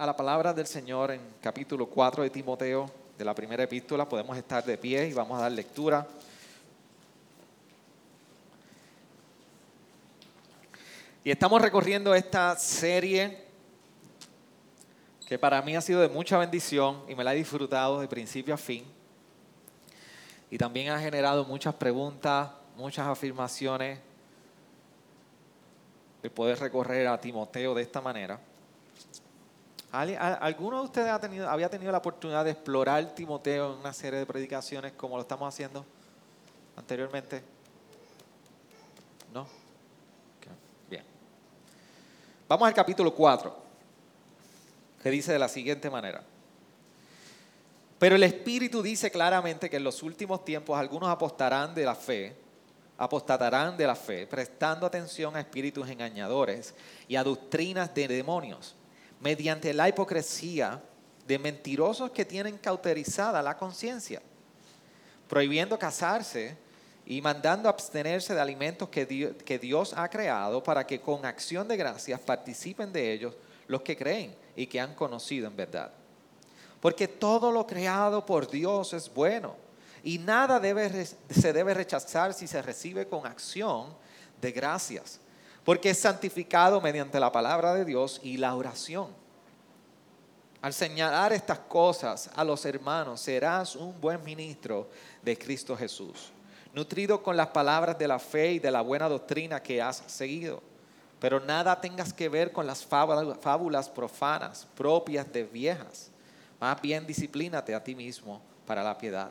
A, la palabra del Señor en capítulo 4 de Timoteo, de la primera epístola. Podemos estar de pie y vamos a dar lectura. Y estamos recorriendo esta serie que para mí ha sido de mucha bendición y me la he disfrutado de principio a fin. Y también ha generado muchas preguntas, muchas afirmaciones. El poder recorrer a Timoteo de esta manera. ¿Al- a- ¿Alguno de ustedes ha tenido, había tenido la oportunidad de explorar Timoteo en una serie de predicaciones como lo estamos haciendo anteriormente? ¿No? Bien. Vamos al capítulo 4, que dice de la siguiente manera. Pero el Espíritu dice claramente que en los últimos tiempos algunos apostarán de la fe, apostatarán de la fe, prestando atención a espíritus engañadores y a doctrinas de demonios, mediante la hipocresía de mentirosos que tienen cauterizada la conciencia, prohibiendo casarse y mandando abstenerse de alimentos que Dio- que Dios ha creado para que con acción de gracias participen de ellos los que creen y que han conocido en verdad. Porque todo lo creado por Dios es bueno y nada se debe rechazar si se recibe con acción de gracias, porque es santificado mediante la palabra de Dios y la oración. Al señalar estas cosas a los hermanos, serás un buen ministro de Cristo Jesús, nutrido con las palabras de la fe y de la buena doctrina que has seguido. Pero nada tengas que ver con las fábula- fábulas profanas propias de viejas. Más bien disciplínate a ti mismo para la piedad.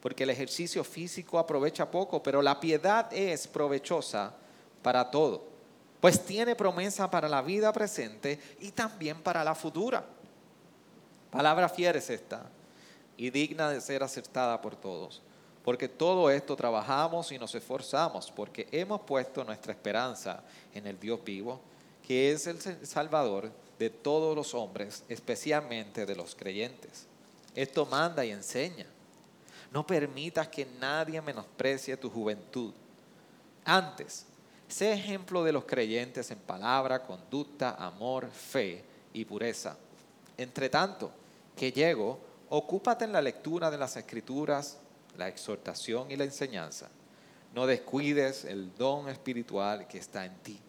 Porque el ejercicio físico aprovecha poco, pero la piedad es provechosa para todo. Pues tiene promesa para la vida presente y también para la futura. Palabra fiel es esta y digna de ser aceptada por todos. Porque todo esto trabajamos y nos esforzamos porque hemos puesto nuestra esperanza en el Dios vivo, que es el Salvador de todos los hombres, especialmente de los creyentes. Esto manda y enseña. No permitas que nadie menosprecie tu juventud. Antes, sé ejemplo de los creyentes en palabra, conducta, amor, fe y pureza. Entre tanto, que llego, ocúpate en la lectura de las escrituras, la exhortación y la enseñanza. No descuides el don espiritual que está en ti,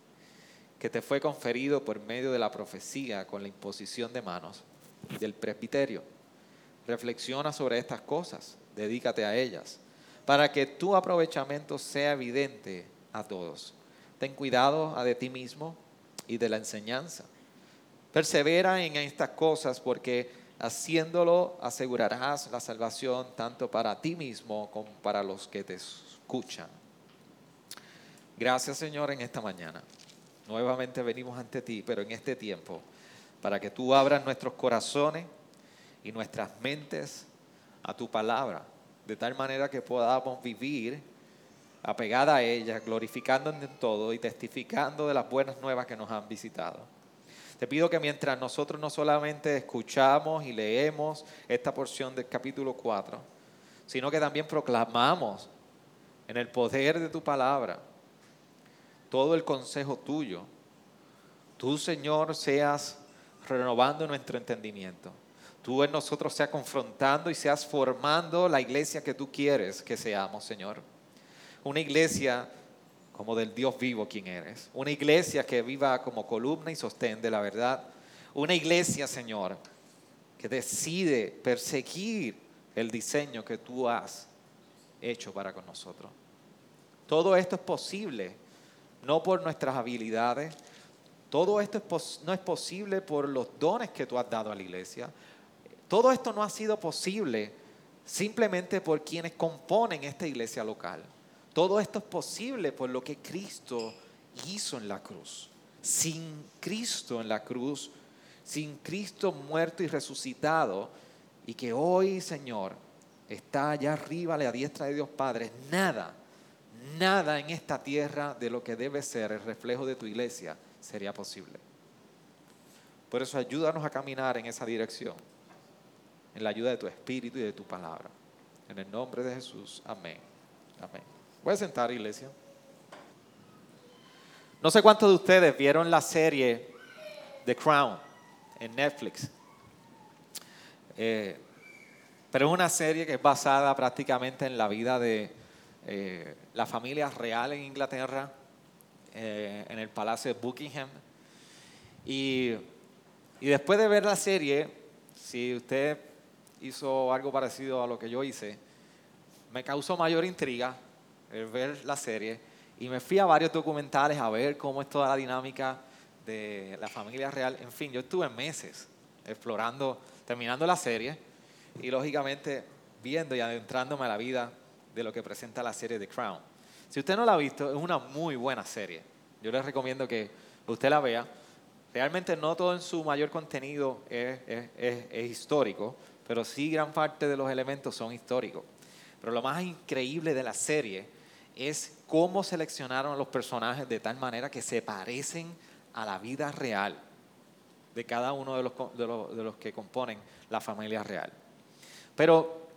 que te fue conferido por medio de la profecía con la imposición de manos del presbiterio. Reflexiona sobre estas cosas, dedícate a ellas, para que tu aprovechamiento sea evidente a todos. Ten cuidado de ti mismo y de la enseñanza. Persevera en estas cosas porque haciéndolo asegurarás la salvación tanto para ti mismo como para los que te escuchan. Gracias Señor en esta mañana. Nuevamente venimos ante ti, pero en este tiempo, para que tú abras nuestros corazones y nuestras mentes a tu palabra, de tal manera que podamos vivir apegada a ella, glorificando en todo y testificando de las buenas nuevas que nos han visitado. Te pido que mientras nosotros no solamente escuchamos y leemos esta porción del capítulo 4, sino que también proclamamos en el poder de tu palabra todo el consejo tuyo, tú Señor seas renovando nuestro entendimiento. Tú en nosotros seas confrontando y seas formando la iglesia que tú quieres que seamos, Señor. Una iglesia como del Dios vivo quien eres. Una iglesia que viva como columna y sostén de la verdad. Una iglesia, Señor, que decide perseguir el diseño que tú has hecho para con nosotros. Todo esto es posible, no por nuestras habilidades, todo esto no es posible por los dones que tú has dado a la iglesia. Todo esto no ha sido posible simplemente por quienes componen esta iglesia local. Todo esto es posible por lo que Cristo hizo en la cruz. Sin Cristo en la cruz, sin Cristo muerto y resucitado, y que hoy, Señor, está allá arriba a la diestra de Dios Padre, nada, nada en esta tierra de lo que debe ser el reflejo de tu iglesia sería posible. Por eso ayúdanos a caminar en esa dirección, en la ayuda de tu Espíritu y de tu palabra. En el nombre de Jesús, amén. Amén. A sentar, iglesia. No sé cuántos de ustedes vieron la serie The Crown en Netflix. Eh, pero es una serie que es basada prácticamente en la vida de eh, la familia real en Inglaterra, eh, en el Palacio de Buckingham. Y después de ver la serie, si usted hizo algo parecido a lo que yo hice, me causó mayor intriga el ver la serie y me fui a varios documentales a ver cómo es toda la dinámica de la familia real. En fin, yo estuve meses explorando, terminando la serie y lógicamente viendo y adentrándome a la vida de lo que presenta la serie The Crown. Si usted no la ha visto, es una muy buena serie. Yo les recomiendo que usted la vea. Realmente no todo en su mayor contenido es, es histórico, pero sí gran parte de los elementos son históricos. Pero lo más increíble de la serie es cómo seleccionaron a los personajes de tal manera que se parecen a la vida real de cada uno de los, de los, que componen la familia real. Pero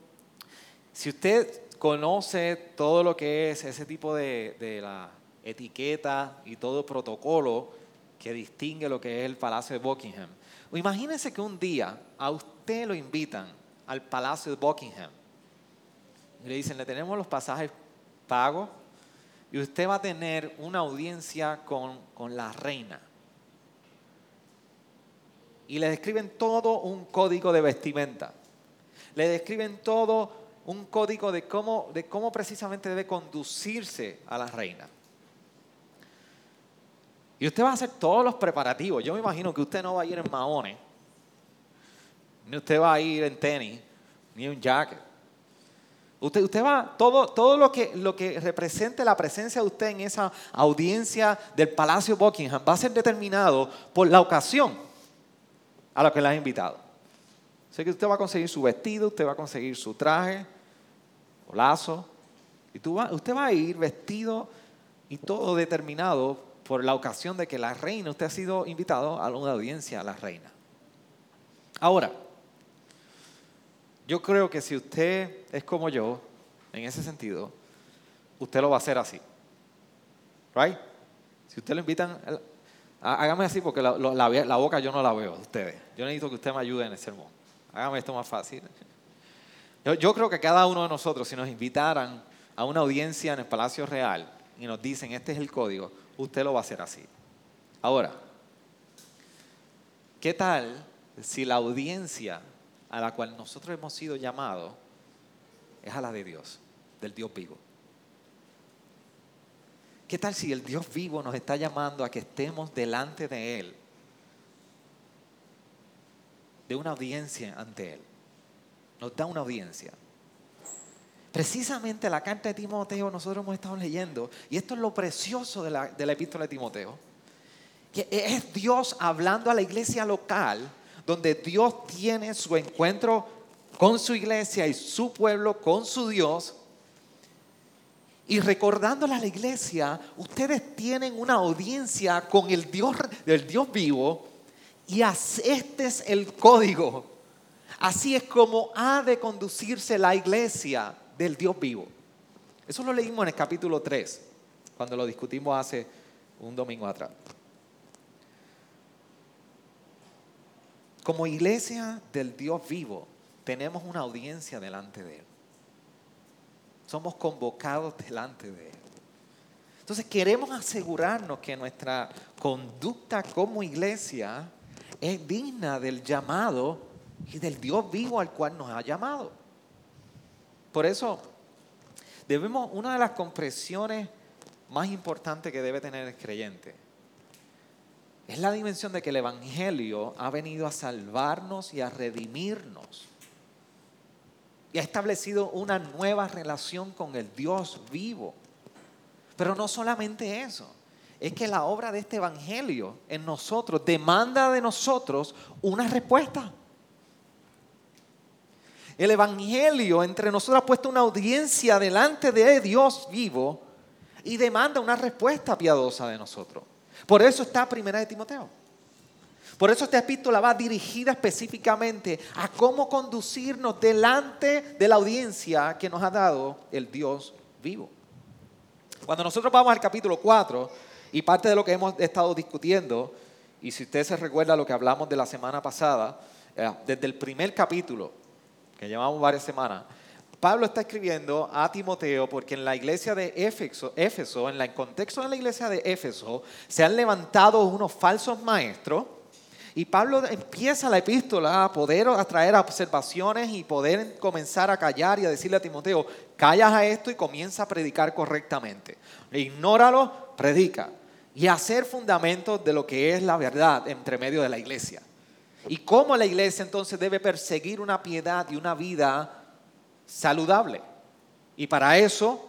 si usted conoce todo lo que es ese tipo de, de la etiqueta y todo protocolo que distingue lo que es el Palacio de Buckingham, imagínese que un día a usted lo invitan al Palacio de Buckingham y le dicen, le tenemos los pasajes pagos y usted va a tener una audiencia con, con la reina y le describen todo un código de vestimenta. Le describen todo un código de cómo, de cómo precisamente debe conducirse a la reina. Y usted va a hacer todos los preparativos. Yo me imagino que usted no va a ir en maones, ni usted va a ir en tenis, ni un jacket. Usted, usted va, todo, todo lo, que, lo que represente la presencia de usted en esa audiencia del Palacio Buckingham va a ser determinado por la ocasión a lo que le has invitado. Sé que usted va a conseguir su vestido, usted va a conseguir su traje o lazo, y tú usted va a ir vestido y todo determinado por la ocasión de que la reina, usted ha sido invitado a una audiencia a la reina. Ahora, yo creo que si usted es como yo, en ese sentido, usted lo va a hacer así. ¿Right? Si usted lo invitan Hágame así porque la, boca yo no la veo de ustedes. Yo necesito que usted me ayude en el sermón. Hágame esto más fácil. Yo, creo que cada uno de nosotros, si nos invitaran a una audiencia en el Palacio Real y nos dicen, este es el código, usted lo va a hacer así. Ahora, ¿qué tal si la audiencia a la cual nosotros hemos sido llamados es a la de Dios, del Dios vivo? ¿Qué tal si el Dios vivo nos está llamando a que estemos delante de Él? De una audiencia ante Él. Nos da una audiencia. Precisamente la carta de Timoteo nosotros hemos estado leyendo, y esto es lo precioso de la, de la epístola de Timoteo, que es Dios hablando a la iglesia local, donde Dios tiene su encuentro con su iglesia y su pueblo con su Dios, y recordándole a la iglesia, ustedes tienen una audiencia con el Dios, del Dios vivo y este es el código. Así es como ha de conducirse la iglesia del Dios vivo. Eso lo leímos en el capítulo 3, cuando lo discutimos hace un domingo atrás. Como iglesia del Dios vivo, tenemos una audiencia delante de Él somos convocados delante de Él. Entonces queremos asegurarnos que nuestra conducta como iglesia es digna del llamado y del Dios vivo al cual nos ha llamado. Por eso, debemos, una de las compresiones más importantes que debe tener el creyente es la dimensión de que el Evangelio ha venido a salvarnos y a redimirnos y ha establecido una nueva relación con el Dios vivo. Pero no solamente eso, es que la obra de este Evangelio en nosotros demanda de nosotros una respuesta. El Evangelio entre nosotros ha puesto una audiencia delante de Dios vivo y demanda una respuesta piadosa de nosotros. Por eso está Primera de Timoteo. Por eso esta epístola va dirigida específicamente a cómo conducirnos delante de la audiencia que nos ha dado el Dios vivo. Cuando nosotros vamos al capítulo 4, y parte de lo que hemos estado discutiendo, y si usted se recuerda lo que hablamos de la semana pasada, eh, desde el primer capítulo, que llevamos varias semanas, Pablo está escribiendo a Timoteo porque en la iglesia de Éfeso, en el contexto de la iglesia de Éfeso, se han levantado unos falsos maestros y Pablo empieza la epístola a poder atraer observaciones y poder comenzar a callar y a decirle a Timoteo, callas a esto y comienza a predicar correctamente. Ignóralo, predica. Y hacer fundamentos de lo que es la verdad entre medio de la iglesia. Y cómo la iglesia entonces debe perseguir una piedad y una vida saludable. Y para eso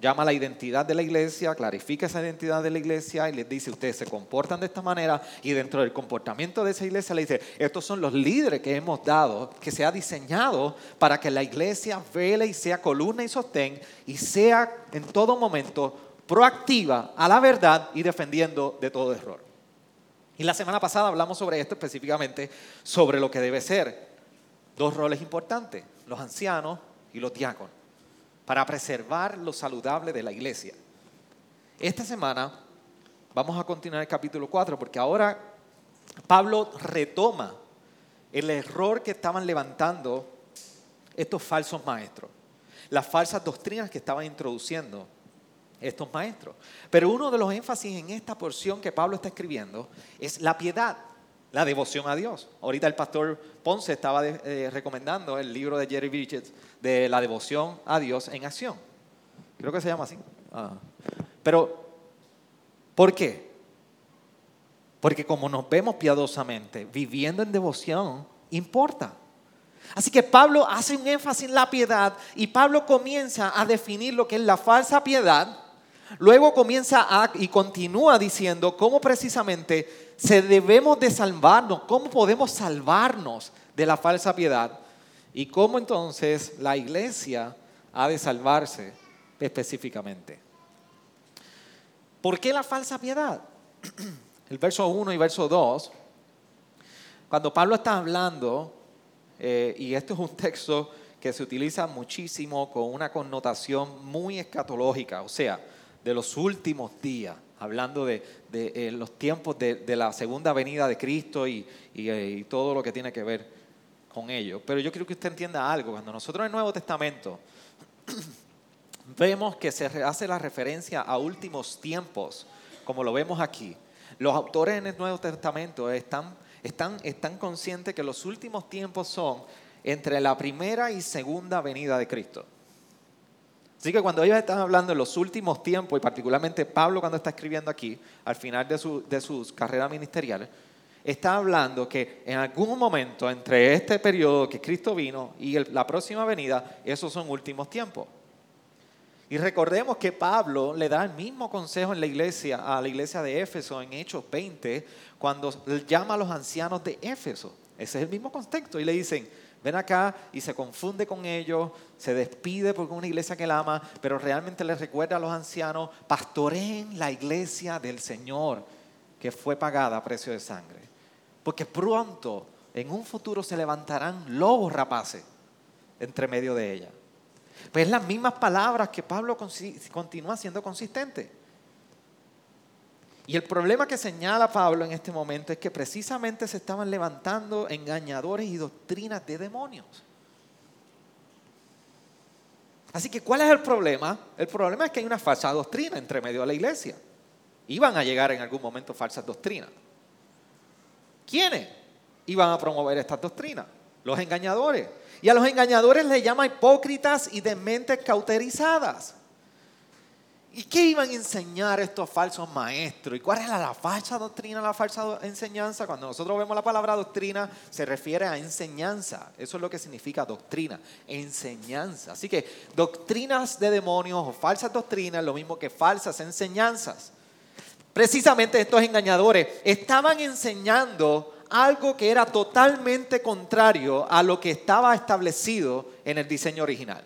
llama la identidad de la iglesia, clarifica esa identidad de la iglesia y les dice, ustedes se comportan de esta manera y dentro del comportamiento de esa iglesia le dice, estos son los líderes que hemos dado, que se ha diseñado para que la iglesia vele y sea columna y sostén y sea en todo momento proactiva a la verdad y defendiendo de todo error. Y la semana pasada hablamos sobre esto específicamente, sobre lo que debe ser dos roles importantes, los ancianos y los diáconos, para preservar lo saludable de la iglesia. Esta semana vamos a continuar el capítulo 4 porque ahora Pablo retoma el error que estaban levantando estos falsos maestros, las falsas doctrinas que estaban introduciendo estos maestros. Pero uno de los énfasis en esta porción que Pablo está escribiendo es la piedad la devoción a Dios. Ahorita el pastor Ponce estaba eh, recomendando el libro de Jerry Bridges de la devoción a Dios en acción. Creo que se llama así. Ah. Pero, ¿por qué? Porque como nos vemos piadosamente, viviendo en devoción, importa. Así que Pablo hace un énfasis en la piedad y Pablo comienza a definir lo que es la falsa piedad. Luego comienza a, y continúa diciendo cómo precisamente se debemos de salvarnos, cómo podemos salvarnos de la falsa piedad y cómo entonces la iglesia ha de salvarse específicamente. ¿Por qué la falsa piedad? El verso 1 y verso 2, cuando Pablo está hablando, eh, y esto es un texto que se utiliza muchísimo con una connotación muy escatológica, o sea, de los últimos días hablando de, eh, los tiempos de, la segunda venida de Cristo eh, y, todo lo que tiene que ver con ello. Pero yo quiero que usted entienda algo. Cuando nosotros en el Nuevo Testamento vemos que se hace la referencia a últimos tiempos, como lo vemos aquí, los autores en el Nuevo Testamento están, están, están conscientes que los últimos tiempos son entre la primera y segunda venida de Cristo. Así que cuando ellos están hablando en los últimos tiempos, y particularmente Pablo cuando está escribiendo aquí, al final de, sus carreras ministeriales, está hablando que en algún momento entre este periodo que Cristo vino y la próxima venida, esos son últimos tiempos. Y recordemos que Pablo le da el mismo consejo en la iglesia, a la iglesia de Éfeso en Hechos 20, cuando llama a los ancianos de Éfeso. Ese es el mismo contexto. Y le dicen, ven acá y se confunde con ellos, se despide porque es una iglesia que la ama, pero realmente les recuerda a los ancianos, pastoreen la iglesia del Señor que fue pagada a precio de sangre. Porque pronto, en un futuro, se levantarán lobos rapaces entre medio de ella. Pues las mismas palabras que Pablo continúa siendo consistente. Y el problema que señala Pablo en este momento es que precisamente se estaban levantando engañadores y doctrinas de demonios. Así que, ¿cuál es el problema? El problema es que hay una falsa doctrina entre medio de la iglesia. Iban a llegar en algún momento falsas doctrinas. ¿Quiénes iban a promover estas doctrinas? Los engañadores. Y a los engañadores les llama hipócritas y de mentes cauterizadas. ¿Y qué iban a enseñar estos falsos maestros? ¿Y cuál era la falsa doctrina, la falsa enseñanza? Cuando nosotros vemos la palabra doctrina, se refiere a enseñanza. Eso es lo que significa doctrina, enseñanza. Así que doctrinas de demonios o falsas doctrinas lo mismo que falsas enseñanzas. precisamente estos engañadores estaban enseñando algo que era totalmente contrario a lo que estaba establecido en el diseño original.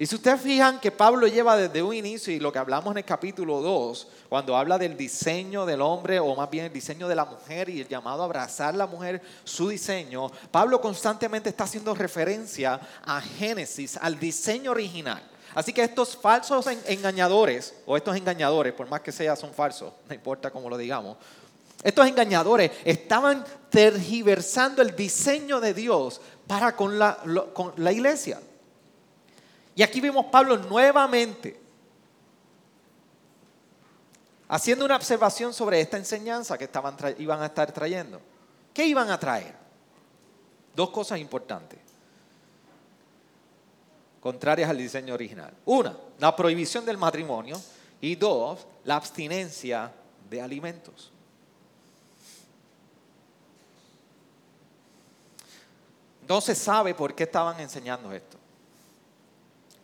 Y si ustedes fijan que Pablo lleva desde un inicio, y lo que hablamos en el capítulo 2, cuando habla del diseño del hombre, o más bien el diseño de la mujer y el llamado a abrazar a la mujer, su diseño, Pablo constantemente está haciendo referencia a Génesis, al diseño original. Así que estos falsos engañadores, o estos engañadores, por más que sea, son falsos, no importa cómo lo digamos, estos engañadores estaban tergiversando el diseño de Dios para con la, con la iglesia. Y aquí vimos Pablo nuevamente haciendo una observación sobre esta enseñanza que estaban iban a estar trayendo. ¿Qué iban a traer? Dos cosas importantes, contrarias al diseño original. Una, la prohibición del matrimonio y dos, la abstinencia de alimentos. No se sabe por qué estaban enseñando esto.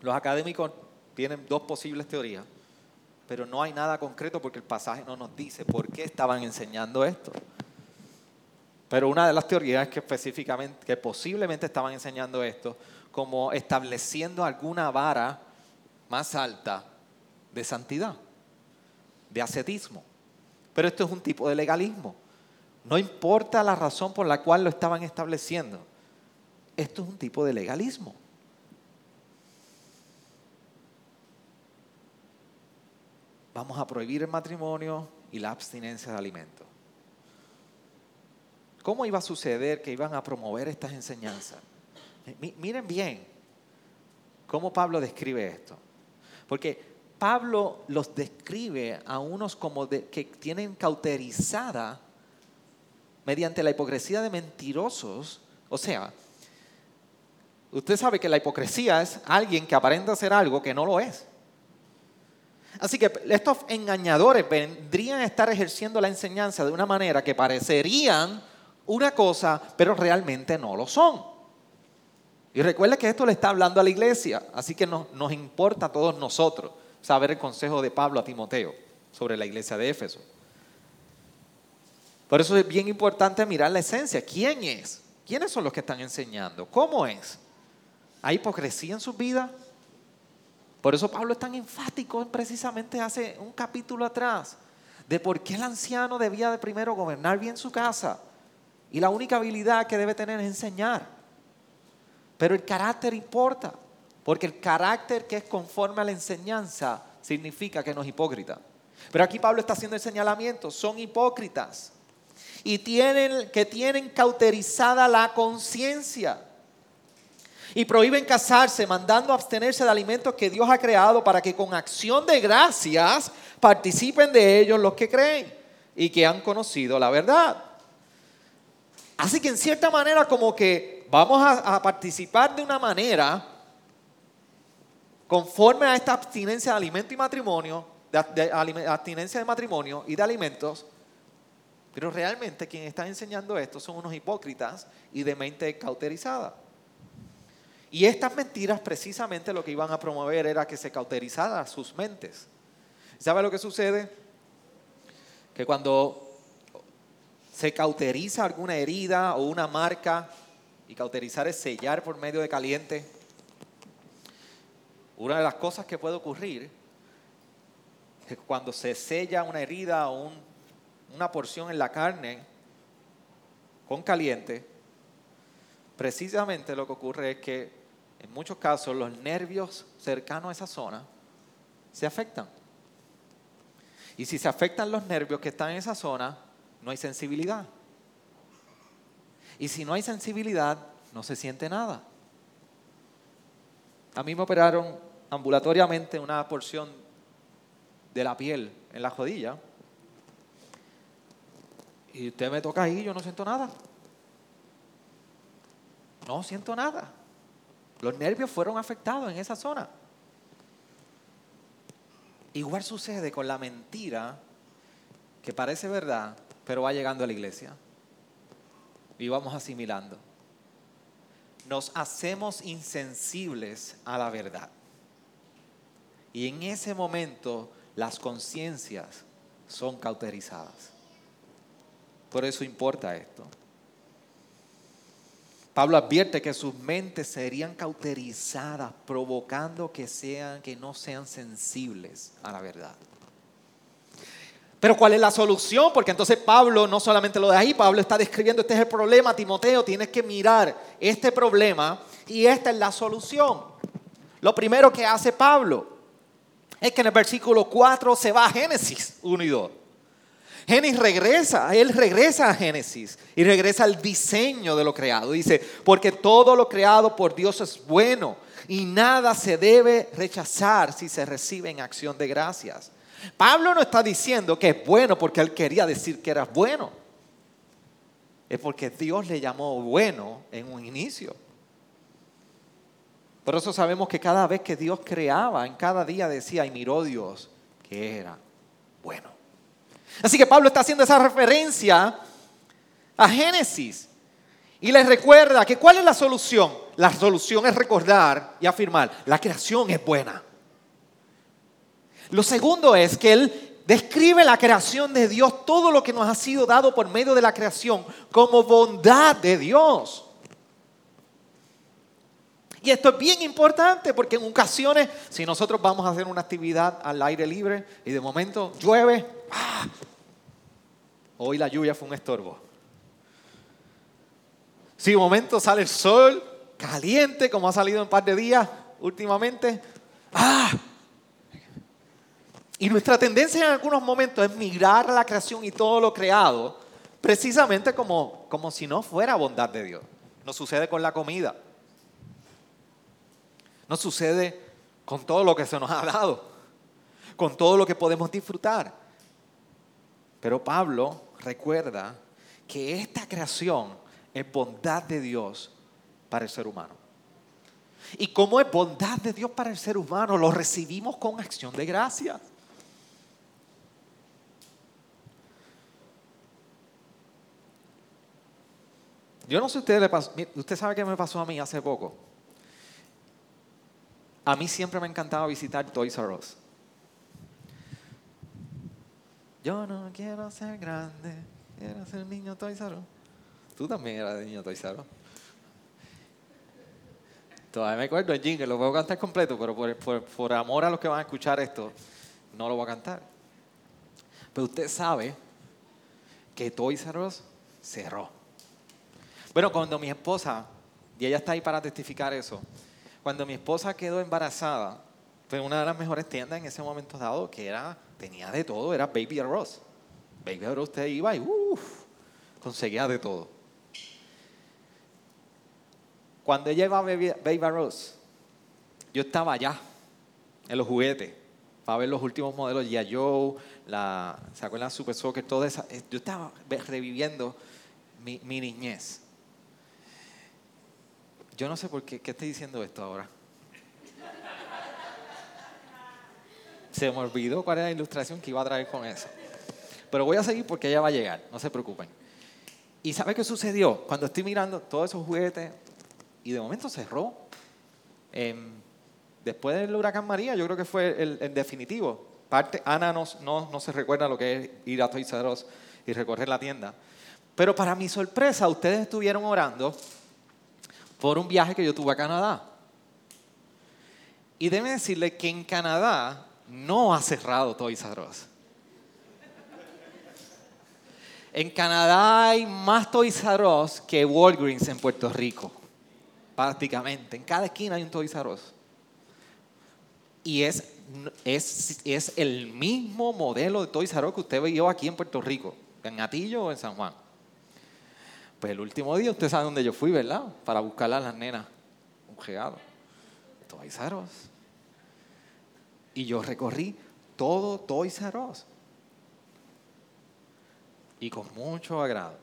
Los académicos tienen dos posibles teorías, pero no hay nada concreto porque el pasaje no nos dice por qué estaban enseñando esto. Pero una de las teorías es que específicamente, que posiblemente estaban enseñando esto como estableciendo alguna vara más alta de santidad, de ascetismo. Pero esto es un tipo de legalismo. No importa la razón por la cual lo estaban estableciendo. Esto es un tipo de legalismo. Vamos a prohibir el matrimonio y la abstinencia de alimentos. ¿Cómo iba a suceder que iban a promover estas enseñanzas? miren bien cómo Pablo describe esto. Porque Pablo los describe a unos como que tienen cauterizada mediante la hipocresía de mentirosos. O sea, usted sabe que la hipocresía es alguien que aparenta ser algo que no lo es. Así que estos engañadores vendrían a estar ejerciendo la enseñanza de una manera que parecerían una cosa, pero realmente no lo son. Y recuerde que esto le está hablando a la iglesia, así que nos, importa a todos nosotros saber el consejo de Pablo a Timoteo sobre la iglesia de Éfeso. Por eso es bien importante mirar la esencia. ¿Quién es? ¿Quiénes son los que están enseñando? ¿Cómo es? ¿Hay hipocresía en su vida? Por eso Pablo es tan enfático precisamente hace un capítulo atrás de por qué el anciano debía de primero gobernar bien su casa y la única habilidad que debe tener es enseñar. Pero el carácter importa, porque el carácter que es conforme a la enseñanza significa que no es hipócrita. Pero aquí Pablo está haciendo el señalamiento, son hipócritas y tienen que tienen cauterizada la conciencia y prohíben casarse, mandando abstenerse de alimentos que Dios ha creado para que con acción de gracias participen de ellos los que creen y que han conocido la verdad. Así que en cierta manera como que vamos a, participar de una manera conforme a esta abstinencia de alimento y matrimonio, de, abstinencia de matrimonio y de alimentos, pero realmente quien está enseñando esto son unos hipócritas y de mente cauterizada. Y estas mentiras precisamente lo que iban a promover era que se cauterizaran sus mentes. ¿Sabe lo que sucede? Que cuando se cauteriza alguna herida o una marca, y cauterizar es sellar por medio de caliente, una de las cosas que puede ocurrir es cuando se sella una herida o una porción en la carne con caliente, precisamente lo que ocurre es que en muchos casos los nervios cercanos a esa zona se afectan. Y si se afectan los nervios que están en esa zona, no hay sensibilidad. Y si no hay sensibilidad, no se siente nada. A mí me operaron ambulatoriamente una porción de la piel en la rodilla. Y usted me toca ahí, yo no siento nada. No siento nada. Los nervios fueron afectados en esa zona. Igual sucede con la mentira que parece verdad, pero va llegando a la iglesia. Y vamos asimilando. Nos hacemos insensibles a la verdad. Y en ese momento las conciencias son cauterizadas. Por eso importa esto. Pablo advierte que sus mentes serían cauterizadas, provocando que sean que no sean sensibles a la verdad. Pero ¿cuál es la solución? Porque entonces Pablo no solamente lo de ahí, Pablo está describiendo este es el problema, Timoteo, tienes que mirar este problema y esta es la solución. Lo primero que hace Pablo es que en el versículo 4 se va a Génesis 1 y 2. Génesis regresa, él regresa a Génesis y regresa al diseño de lo creado. Dice, porque todo lo creado por Dios es bueno y nada se debe rechazar si se recibe en acción de gracias. Pablo no está diciendo que es bueno porque él quería decir que era bueno. Es porque Dios le llamó bueno en un inicio. Por eso sabemos que cada vez que Dios creaba, en cada día decía, y miró Dios que era bueno. Así que Pablo está haciendo esa referencia a Génesis. Y les recuerda que cuál es la solución. La solución es recordar y afirmar, la creación es buena. Lo segundo es que él describe la creación de Dios, todo lo que nos ha sido dado por medio de la creación, como bondad de Dios. Y esto es bien importante porque en ocasiones, si nosotros vamos a hacer una actividad al aire libre y de momento llueve, ¡ah! Hoy la lluvia fue un estorbo. Si de momento sale el sol caliente, como ha salido en un par de días últimamente, ¡ah! Y nuestra tendencia en algunos momentos es mirar la creación y todo lo creado, precisamente como, como si no fuera bondad de Dios. Nos sucede con la comida. Nos sucede con todo lo que se nos ha dado, con todo lo que podemos disfrutar. Pero Pablo recuerda que esta creación es bondad de Dios para el ser humano. Y como es bondad de Dios para el ser humano, lo recibimos con acción de gracias. Yo no sé si usted le pasó, usted sabe qué me pasó a mí hace poco. A mí siempre me encantaba visitar Toys R Us. Yo no quiero ser grande, quiero ser niño toizaro. Tú también eras niño toizaro. Todavía me acuerdo el jingle, lo puedo cantar completo, pero por, amor a los que van a escuchar esto, no lo voy a cantar. Pero usted sabe que Toys cerró. Bueno, cuando mi esposa, y ella está ahí para testificar eso, cuando mi esposa quedó embarazada, fue una de las mejores tiendas en ese momento dado, que era tenía de todo, era Baby Arroz. Baby Arroz usted iba y conseguía de todo. Cuando ella iba a Baby, Baby Arroz, yo estaba allá, en los juguetes, para ver los últimos modelos, ya Joe, la, ¿se acuerdan? Super Soccer, todo eso. Yo estaba reviviendo mi, mi niñez. Yo no sé por qué, ¿qué estoy diciendo esto ahora? Se me olvidó cuál era la ilustración que iba a traer con eso. Pero voy a seguir porque ella va a llegar, no se preocupen. ¿Y sabe qué sucedió? Cuando estoy mirando todos esos juguetes y de momento cerró. Em, después del huracán María, yo creo que fue el, definitivo. Parte, Ana no, no, se recuerda lo que es ir a Toys R Us y recorrer la tienda. Pero para mi sorpresa, ustedes estuvieron orando por un viaje que yo tuve a Canadá. Y deben decirle que en Canadá no ha cerrado Toys R. En Canadá hay más Toys R que Walgreens en Puerto Rico. Prácticamente. En cada esquina hay un Toys R. Y es, es, es el mismo modelo de Toys R que usted vio aquí en Puerto Rico. En Atillo o en San Juan. Pues el último día usted sabe dónde yo fui, ¿verdad? Para buscarle a las nenas un regalo. Toys R Us. Y yo recorrí todo Toys R Us. Y con mucho agrado.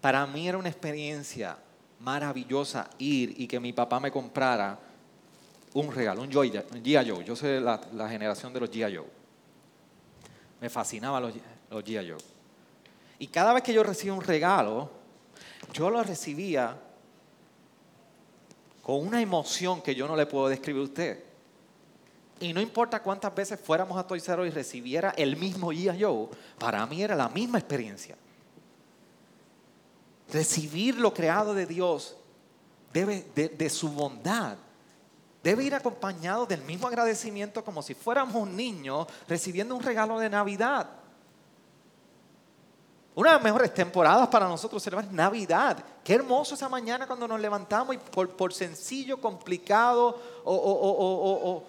Para mí era una experiencia maravillosa ir y que mi papá me comprara un regalo, un G.I. Joe. Yo soy la, la generación de los G.I. Joe. Me fascinaban los, los G.I. Joe. Y cada vez que yo recibía un regalo, yo lo recibía con una emoción que yo no le puedo describir a usted. Y no importa cuántas veces fuéramos a Toy R y recibiera el mismo G.I. Joe, para mí era la misma experiencia. Recibir lo creado de Dios debe, de, su bondad debe ir acompañado del mismo agradecimiento como si fuéramos un niño recibiendo un regalo de Navidad. Una de las mejores temporadas para nosotros será Navidad. Qué hermoso esa mañana cuando nos levantamos y por, sencillo, complicado o,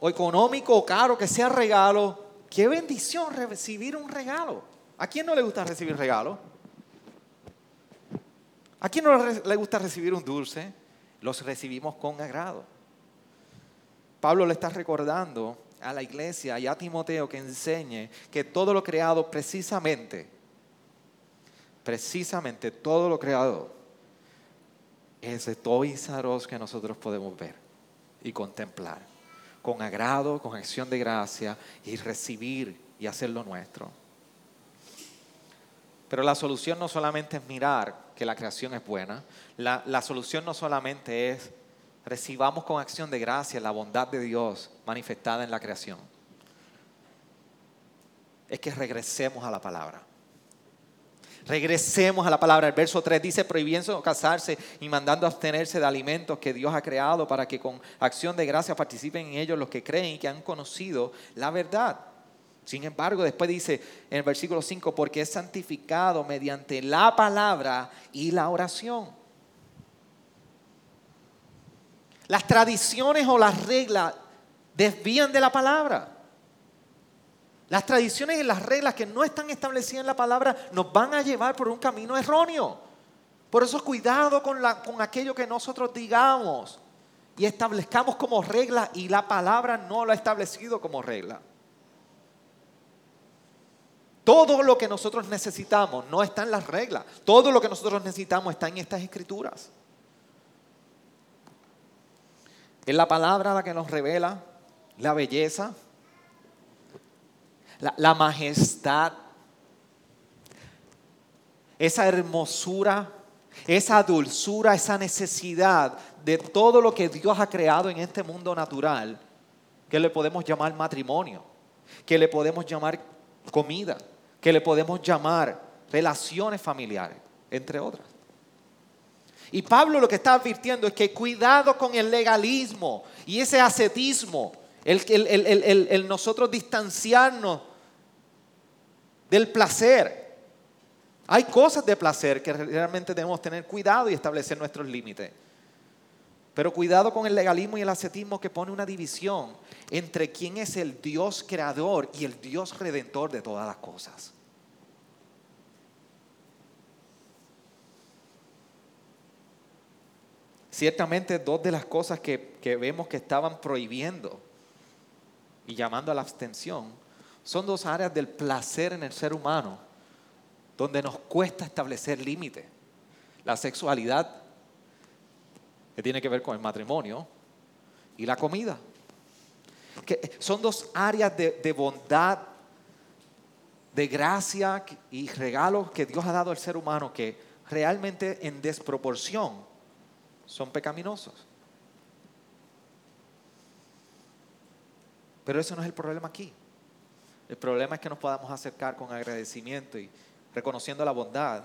o, económico o caro que sea regalo, qué bendición recibir un regalo. ¿A quién no le gusta recibir regalo? ¿A quién no le gusta recibir un dulce? Los recibimos con agrado. Pablo le está recordando a la iglesia y a Timoteo que enseñe que todo lo creado precisamente, precisamente todo lo creado es de Toys que nosotros podemos ver y contemplar con agrado, con acción de gracia y recibir y hacerlo nuestro. Pero la solución no solamente es mirar que la creación es buena, la, solución no solamente es recibamos con acción de gracia la bondad de Dios manifestada en la creación. Es que regresemos a la palabra. Regresemos a la palabra. El verso 3 dice, prohibiendo casarse y mandando abstenerse de alimentos que Dios ha creado para que con acción de gracia participen en ellos los que creen y que han conocido la verdad. Sin embargo, después dice en el versículo 5, porque es santificado mediante la palabra y la oración. Las tradiciones o las reglas desvían de la palabra. Las tradiciones y las reglas que no están establecidas en la palabra nos van a llevar por un camino erróneo. Por eso cuidado con, con aquello que nosotros digamos y establezcamos como regla y la palabra no lo ha establecido como regla. Todo lo que nosotros necesitamos no está en las reglas. Todo lo que nosotros necesitamos está en estas escrituras. Es la palabra la que nos revela la belleza, la, majestad, esa hermosura, esa dulzura, esa necesidad de todo lo que Dios ha creado en este mundo natural, que le podemos llamar matrimonio, que le podemos llamar comida, que le podemos llamar relaciones familiares, entre otras. Y Pablo lo que está advirtiendo es que cuidado con el legalismo y ese ascetismo, el, el, nosotros distanciarnos del placer. Hay cosas de placer que realmente debemos tener cuidado y establecer nuestros límites. Pero cuidado con el legalismo y el ascetismo que pone una división entre quién es el Dios creador y el Dios redentor de todas las cosas. Ciertamente dos de las cosas que, que, vemos que estaban prohibiendo y llamando a la abstención son dos áreas del placer en el ser humano donde nos cuesta establecer límites. La sexualidad que tiene que ver con el matrimonio, y la comida. Que son dos áreas de, bondad, de gracia y regalos que Dios ha dado al ser humano que realmente en desproporción son pecaminosos. Pero eso no es el problema aquí. El problema es que nos podamos acercar con agradecimiento y reconociendo la bondad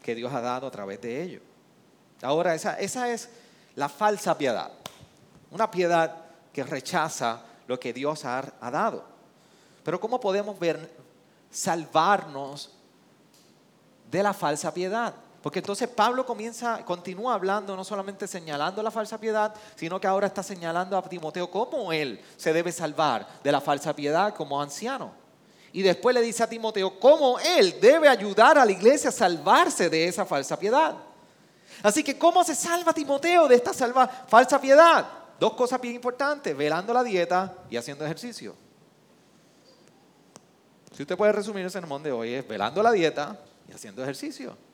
que Dios ha dado a través de ello. Ahora, esa, esa es la falsa piedad. Una piedad que rechaza lo que Dios ha, dado. Pero ¿cómo podemos ver, salvarnos de la falsa piedad? Porque entonces Pablo comienza, continúa hablando, no solamente señalando la falsa piedad, sino que ahora está señalando a Timoteo cómo él se debe salvar de la falsa piedad como anciano. Y después le dice a Timoteo cómo él debe ayudar a la iglesia a salvarse de esa falsa piedad. Así que, ¿cómo se salva Timoteo de esta falsa piedad? Dos cosas bien importantes, velando la dieta y haciendo ejercicio. Si usted puede resumir el sermón de hoy, es velando la dieta y haciendo ejercicio.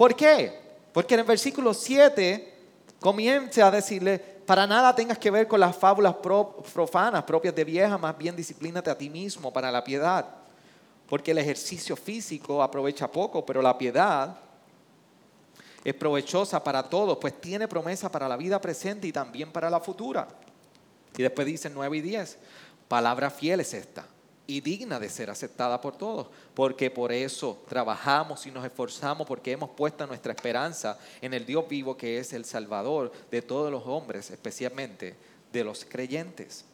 ¿Por qué? Porque en el versículo 7 comienza a decirle, para nada tengas que ver con las fábulas profanas propias de vieja, más bien disciplínate a ti mismo para la piedad porque el ejercicio físico aprovecha poco, pero la piedad es provechosa para todos, pues tiene promesa para la vida presente y también para la futura. Y después dice 9 y 10, palabra fiel es esta y digna de ser aceptada por todos, porque por eso trabajamos y nos esforzamos, porque hemos puesto nuestra esperanza en el Dios vivo que es el Salvador de todos los hombres, especialmente de los creyentes.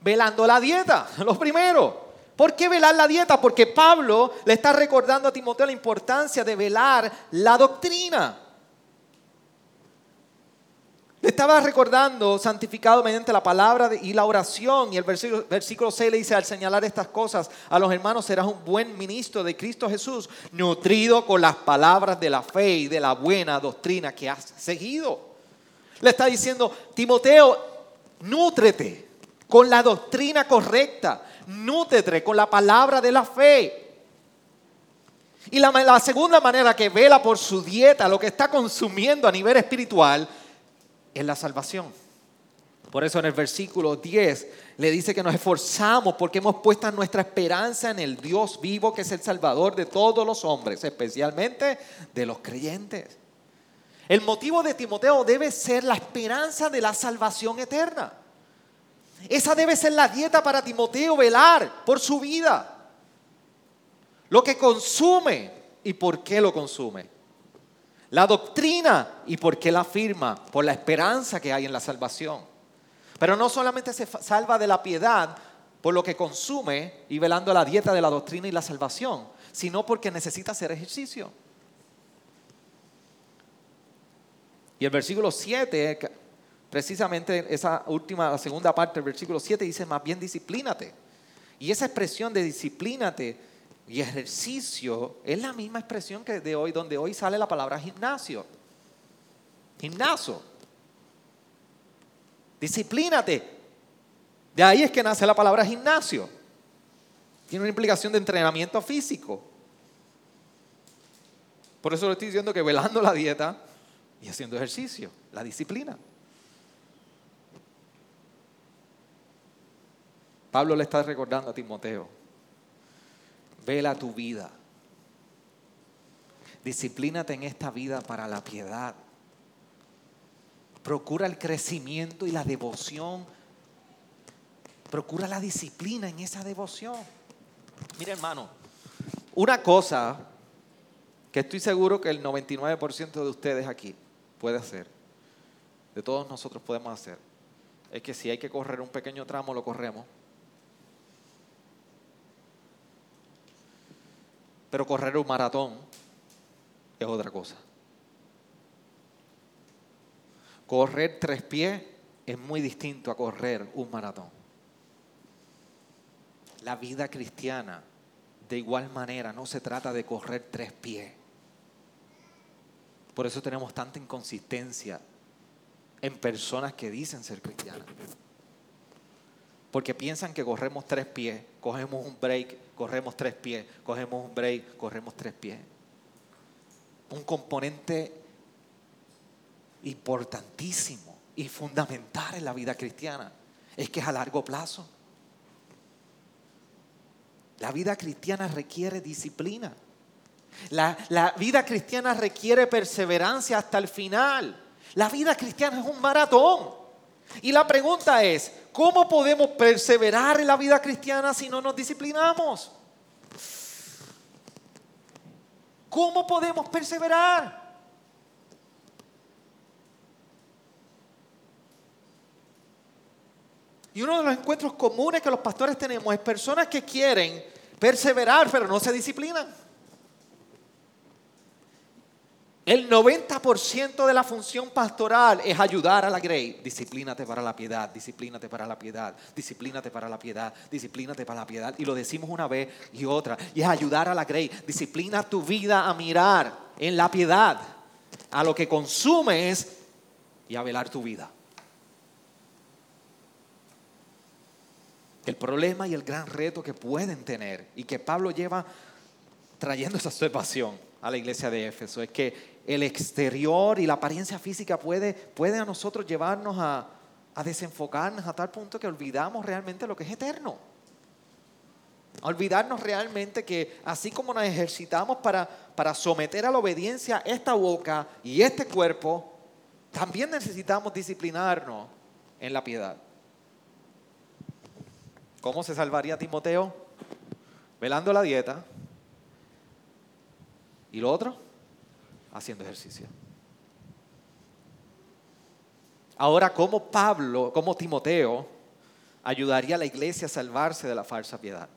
Velando la dieta, lo primero. ¿Por qué velar la dieta? Porque Pablo le está recordando a Timoteo la importancia de velar la doctrina. Le estaba recordando, santificado mediante la palabra y la oración. Y el versículo, versículo 6 le dice, al señalar estas cosas a los hermanos, serás un buen ministro de Cristo Jesús, nutrido con las palabras de la fe y de la buena doctrina que has seguido. Le está diciendo, Timoteo, nútrete con la doctrina correcta, nútrete con la palabra de la fe. Y la, la segunda manera que vela por su dieta, lo que está consumiendo a nivel espiritual, es la salvación. Por eso en el versículo 10 le dice que nos esforzamos porque hemos puesto nuestra esperanza en el Dios vivo que es el Salvador de todos los hombres, especialmente de los creyentes. El motivo de Timoteo debe ser la esperanza de la salvación eterna. Esa debe ser la dieta para Timoteo, velar por su vida. Lo que consume y por qué lo consume. La doctrina y por qué la afirma, por la esperanza que hay en la salvación. Pero no solamente se salva de la piedad por lo que consume y velando la dieta de la doctrina y la salvación, sino porque necesita hacer ejercicio. Y el versículo 7, precisamente esa última, la segunda parte del versículo 7 dice más bien disciplínate. Y esa expresión de disciplínate y ejercicio es la misma expresión que de hoy, donde hoy sale la palabra gimnasio. Gimnasio. Disciplínate. De ahí es que nace la palabra gimnasio. Tiene una implicación de entrenamiento físico. Por eso le estoy diciendo que velando la dieta y haciendo ejercicio, la disciplina. Pablo le está recordando a Timoteo Vela tu vida. Disciplínate en esta vida para la piedad. Procura el crecimiento y la devoción. Procura la disciplina en esa devoción. Mira hermano, una cosa que estoy seguro que el 99% de ustedes aquí puede hacer, de todos nosotros podemos hacer, es que si hay que correr un pequeño tramo, lo corremos Pero correr un maratón es otra cosa. Correr tres pies es muy distinto a correr un maratón. La vida cristiana, de igual manera, no se trata de correr tres pies. Por eso tenemos tanta inconsistencia en personas que dicen ser cristianas. Porque piensan que corremos tres pies, cogemos un break, corremos tres pies, cogemos un break, corremos tres pies. Un componente importantísimo y fundamental en la vida cristiana es que es a largo plazo. La vida cristiana requiere disciplina. La, la, vida cristiana requiere perseverancia hasta el final. La vida cristiana es un maratón. Y la pregunta es, ¿cómo podemos perseverar en la vida cristiana si no nos disciplinamos? ¿Cómo podemos perseverar? Y uno de los encuentros comunes que los pastores tenemos es personas que quieren perseverar pero no se disciplinan. El 90% de la función pastoral es ayudar a la grey. Disciplínate para la piedad, disciplínate para la piedad, disciplínate para la piedad, disciplínate para la piedad. Y lo decimos una vez y otra. Y es ayudar a la grey. Disciplina tu vida a mirar en la piedad, a lo que consumes y a velar tu vida. El problema y el gran reto que pueden tener y que Pablo lleva trayendo esa observación a la iglesia de Éfeso es que el exterior y la apariencia física puede, puede a nosotros llevarnos a, a desenfocarnos a tal punto que olvidamos realmente lo que es eterno. Olvidarnos realmente que así como nos ejercitamos para, para someter a la obediencia esta boca y este cuerpo, también necesitamos disciplinarnos en la piedad. ¿Cómo se salvaría Timoteo? Velando la dieta. ¿Y lo otro? Haciendo ejercicio. Ahora, ¿cómo Pablo, cómo Timoteo ayudaría a la iglesia a salvarse de la falsa piedad?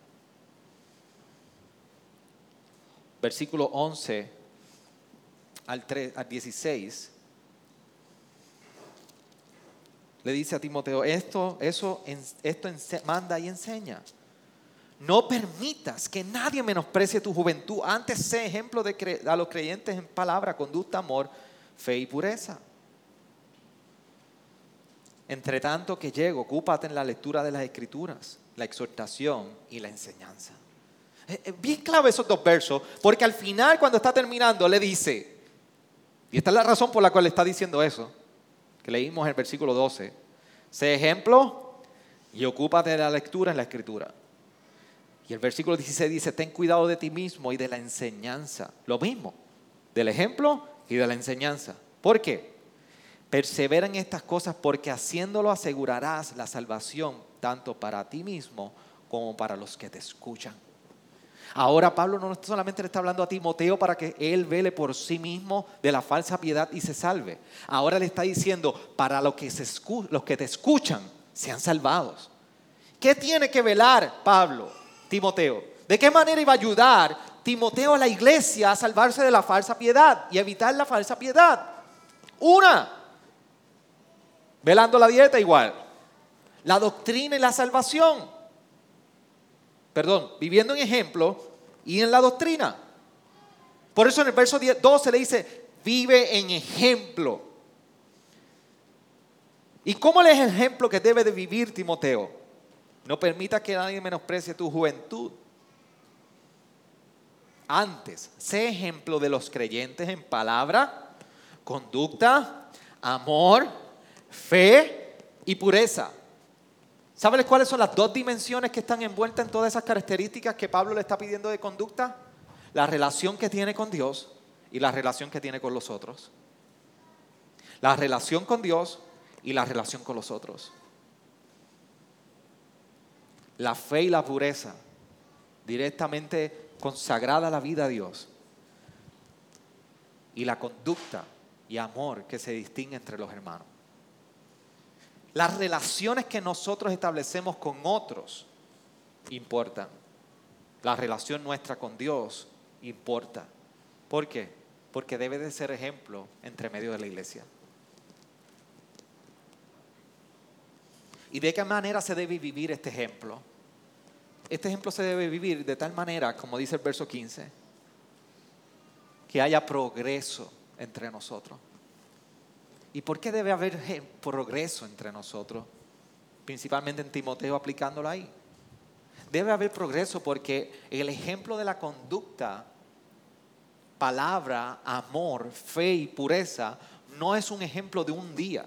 Versículo 11 al, 3, al 16 le dice a Timoteo, esto, eso, esto manda y enseña. No permitas que nadie menosprecie tu juventud. Antes sé ejemplo de a los creyentes en palabra, conducta, amor, fe y pureza. Entre tanto que llego, ocúpate en la lectura de las escrituras, la exhortación y la enseñanza. Es bien clave esos dos versos, porque al final cuando está terminando le dice, y esta es la razón por la cual está diciendo eso, que leímos en el versículo 12. Sé ejemplo y ocúpate de la lectura en la escritura. Y el versículo 16 dice, ten cuidado de ti mismo y de la enseñanza. Lo mismo, del ejemplo y de la enseñanza. ¿Por qué? Persevera en estas cosas porque haciéndolo asegurarás la salvación tanto para ti mismo como para los que te escuchan. Ahora Pablo no solamente le está hablando a Timoteo para que él vele por sí mismo de la falsa piedad y se salve. Ahora le está diciendo para los que, los que te escuchan sean salvados. ¿Qué tiene que velar Pablo, Timoteo? ¿De qué manera iba a ayudar Timoteo a la iglesia a salvarse de la falsa piedad y evitar la falsa piedad? Una, velando la dieta igual. La doctrina y la salvación perdón, viviendo en ejemplo y en la doctrina. Por eso en el verso 12 le dice, vive en ejemplo. ¿Y cómo es el ejemplo que debe de vivir Timoteo? No permita que nadie menosprecie tu juventud. Antes, sé ejemplo de los creyentes en palabra, conducta, amor, fe y pureza. ¿Sabes cuáles son las dos dimensiones que están envueltas en todas esas características que Pablo le está pidiendo de conducta? La relación que tiene con Dios y la relación que tiene con los otros. La relación con Dios y la relación con los otros. La fe y la pureza, directamente consagrada a la vida a Dios. Y la conducta y amor que se distingue entre los hermanos. Las relaciones que nosotros establecemos con otros importan. La relación nuestra con Dios importa. ¿Por qué? Porque debe de ser ejemplo entre medio de la iglesia. ¿Y de qué manera se debe vivir este ejemplo? Este ejemplo se debe vivir de tal manera, como dice el verso 15, que haya progreso entre nosotros. ¿Y por qué debe haber progreso entre nosotros? Principalmente en Timoteo aplicándolo ahí. Debe haber progreso porque el ejemplo de la conducta, palabra, amor, fe y pureza no es un ejemplo de un día,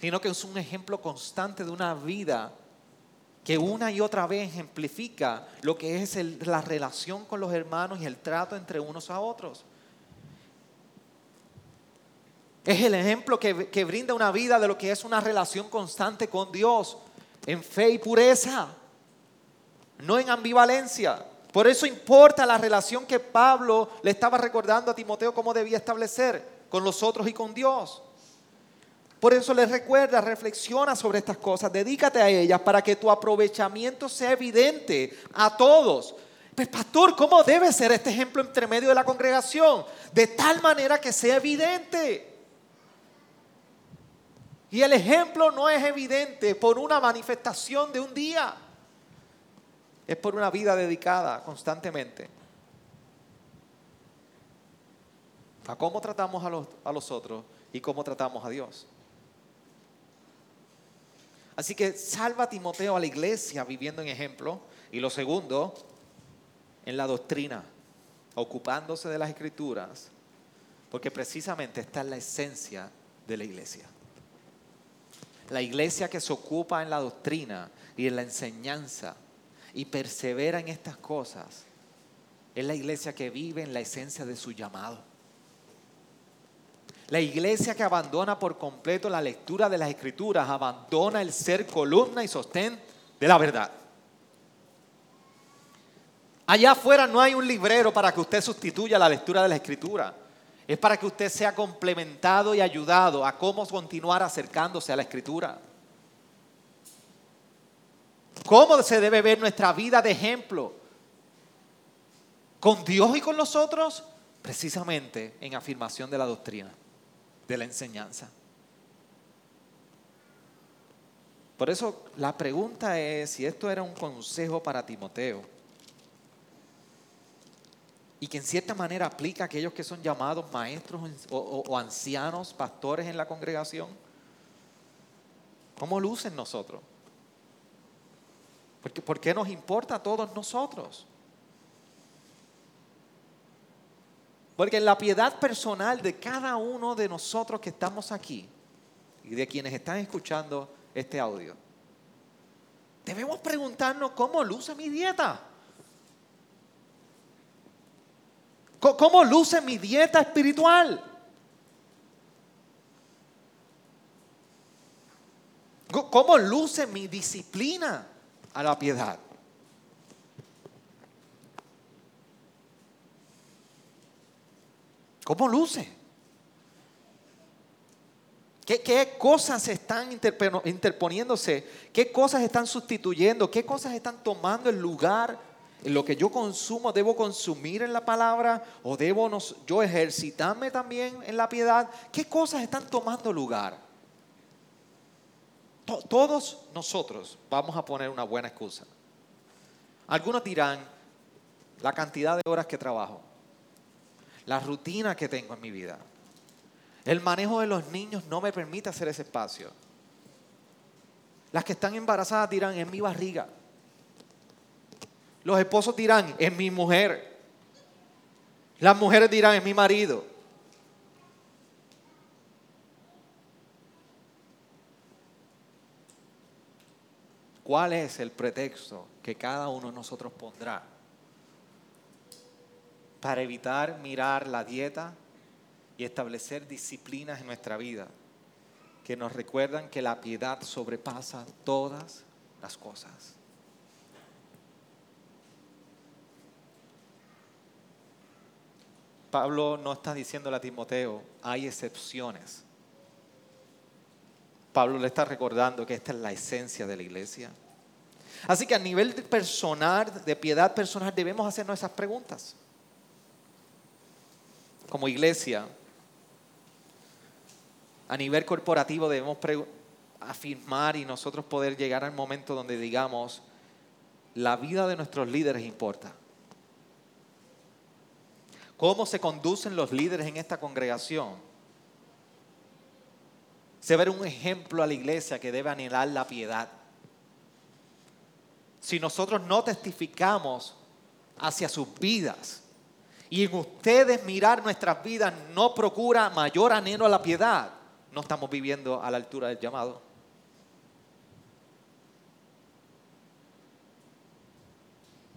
sino que es un ejemplo constante de una vida que una y otra vez ejemplifica lo que es la relación con los hermanos y el trato entre unos a otros. Es el ejemplo que, que, brinda una vida de lo que es una relación constante con Dios, en fe y pureza, no en ambivalencia. Por eso importa la relación que Pablo le estaba recordando a Timoteo cómo debía establecer con los otros y con Dios. Por eso le recuerda, reflexiona sobre estas cosas, dedícate a ellas para que tu aprovechamiento sea evidente a todos. Pues pastor, ¿cómo debe ser este ejemplo entre medio de la congregación? De tal manera que sea evidente. Y el ejemplo no es evidente por una manifestación de un día, es por una vida dedicada constantemente a cómo tratamos a los, a los otros y cómo tratamos a Dios. Así que salva a Timoteo a la iglesia viviendo en ejemplo. Y lo segundo, en la doctrina, ocupándose de las escrituras, porque precisamente está en la esencia de la iglesia. La iglesia que se ocupa en la doctrina y en la enseñanza y persevera en estas cosas, es la iglesia que vive en la esencia de su llamado. La iglesia que abandona por completo la lectura de las escrituras, abandona el ser columna y sostén de la verdad. Allá afuera no hay un librero para que usted sustituya la lectura de la escritura. Es para que usted sea complementado y ayudado a cómo continuar acercándose a la escritura. ¿Cómo se debe ver nuestra vida de ejemplo? ¿Con Dios y con nosotros? Precisamente en afirmación de la doctrina, de la enseñanza. Por eso la pregunta es si esto era un consejo para Timoteo y que en cierta manera aplica a aquellos que son llamados maestros o, ancianos, pastores en la congregación. ¿Cómo lucen nosotros? Porque, ¿Por qué nos importa a todos nosotros? Porque la piedad personal de cada uno de nosotros que estamos aquí y de quienes están escuchando este audio, debemos preguntarnos cómo luce mi dieta. ¿Cómo luce mi dieta espiritual? ¿Cómo luce mi disciplina a la piedad? ¿Cómo luce? ¿Qué, cosas están interponiéndose? ¿Qué cosas están sustituyendo? ¿Qué cosas están tomando el lugar en lo que yo consumo? ¿Debo consumir en la palabra? ¿O debo yo ejercitarme también en la piedad? ¿Qué cosas están tomando lugar? todos nosotros vamos a poner una buena excusa. Algunos dirán la cantidad de horas que trabajo la rutina que tengo en mi vida. El manejo de los niños no me permite hacer ese espacio. Las que están embarazadas dirán, en mi barriga. Los esposos dirán, en mi mujer. Las mujeres dirán, en mi marido. ¿Cuál es el pretexto que cada uno de nosotros pondrá para evitar mirar la dieta y establecer disciplinas en nuestra vida que nos recuerdan que la piedad sobrepasa todas las cosas. Pablo no está diciendo a Timoteo, hay excepciones. Pablo le está recordando que esta es la esencia de la iglesia. Así que a nivel personal, de piedad personal, debemos hacernos esas preguntas como iglesia, a nivel corporativo debemos afirmar y nosotros poder llegar al momento donde digamos, la vida de nuestros líderes importa. ¿Cómo se conducen los líderes en esta congregación? Se ve un ejemplo a la iglesia que debe anhelar la piedad. Si nosotros no testificamos hacia sus vidas, y en ustedes mirar nuestras vidas no procura mayor anhelo a la piedad, no estamos viviendo a la altura del llamado.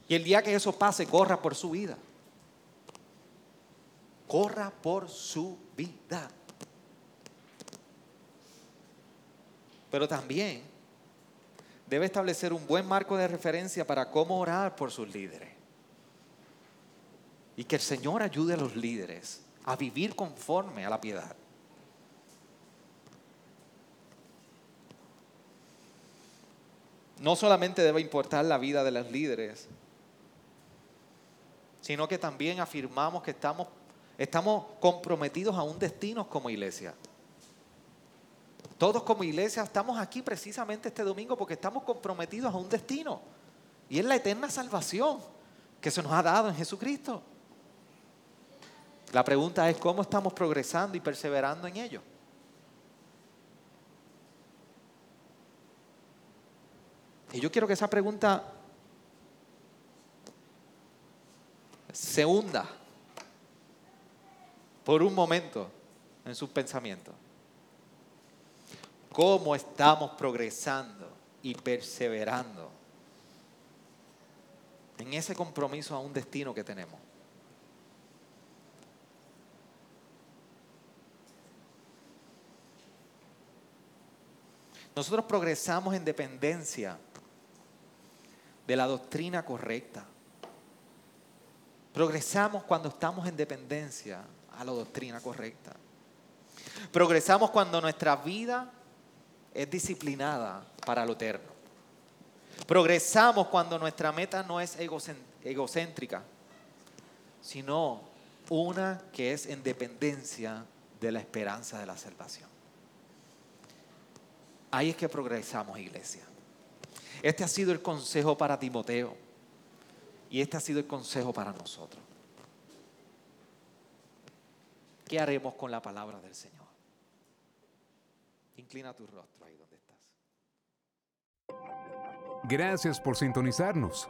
Y el día que eso pase, corra por su vida. Corra por su vida. Pero también debe establecer un buen marco de referencia para cómo orar por sus líderes. Y que el Señor ayude a los líderes a vivir conforme a la piedad. No solamente debe importar la vida de los líderes, sino que también afirmamos que estamos, estamos comprometidos a un destino como iglesia. Todos como iglesia estamos aquí precisamente este domingo porque estamos comprometidos a un destino. Y es la eterna salvación que se nos ha dado en Jesucristo. La pregunta es cómo estamos progresando y perseverando en ello. Y yo quiero que esa pregunta se hunda por un momento en sus pensamientos. ¿Cómo estamos progresando y perseverando en ese compromiso a un destino que tenemos. Nosotros progresamos en dependencia de la doctrina correcta. Progresamos cuando estamos en dependencia a la doctrina correcta. Progresamos cuando nuestra vida es disciplinada para lo eterno. Progresamos cuando nuestra meta no es egocéntrica, sino una que es en dependencia de la esperanza de la salvación. Ahí es que progresamos, iglesia. Este ha sido el consejo para Timoteo y este ha sido el consejo para nosotros. ¿Qué haremos con la palabra del Señor? Inclina tu rostro ahí donde estás. Gracias por sintonizarnos.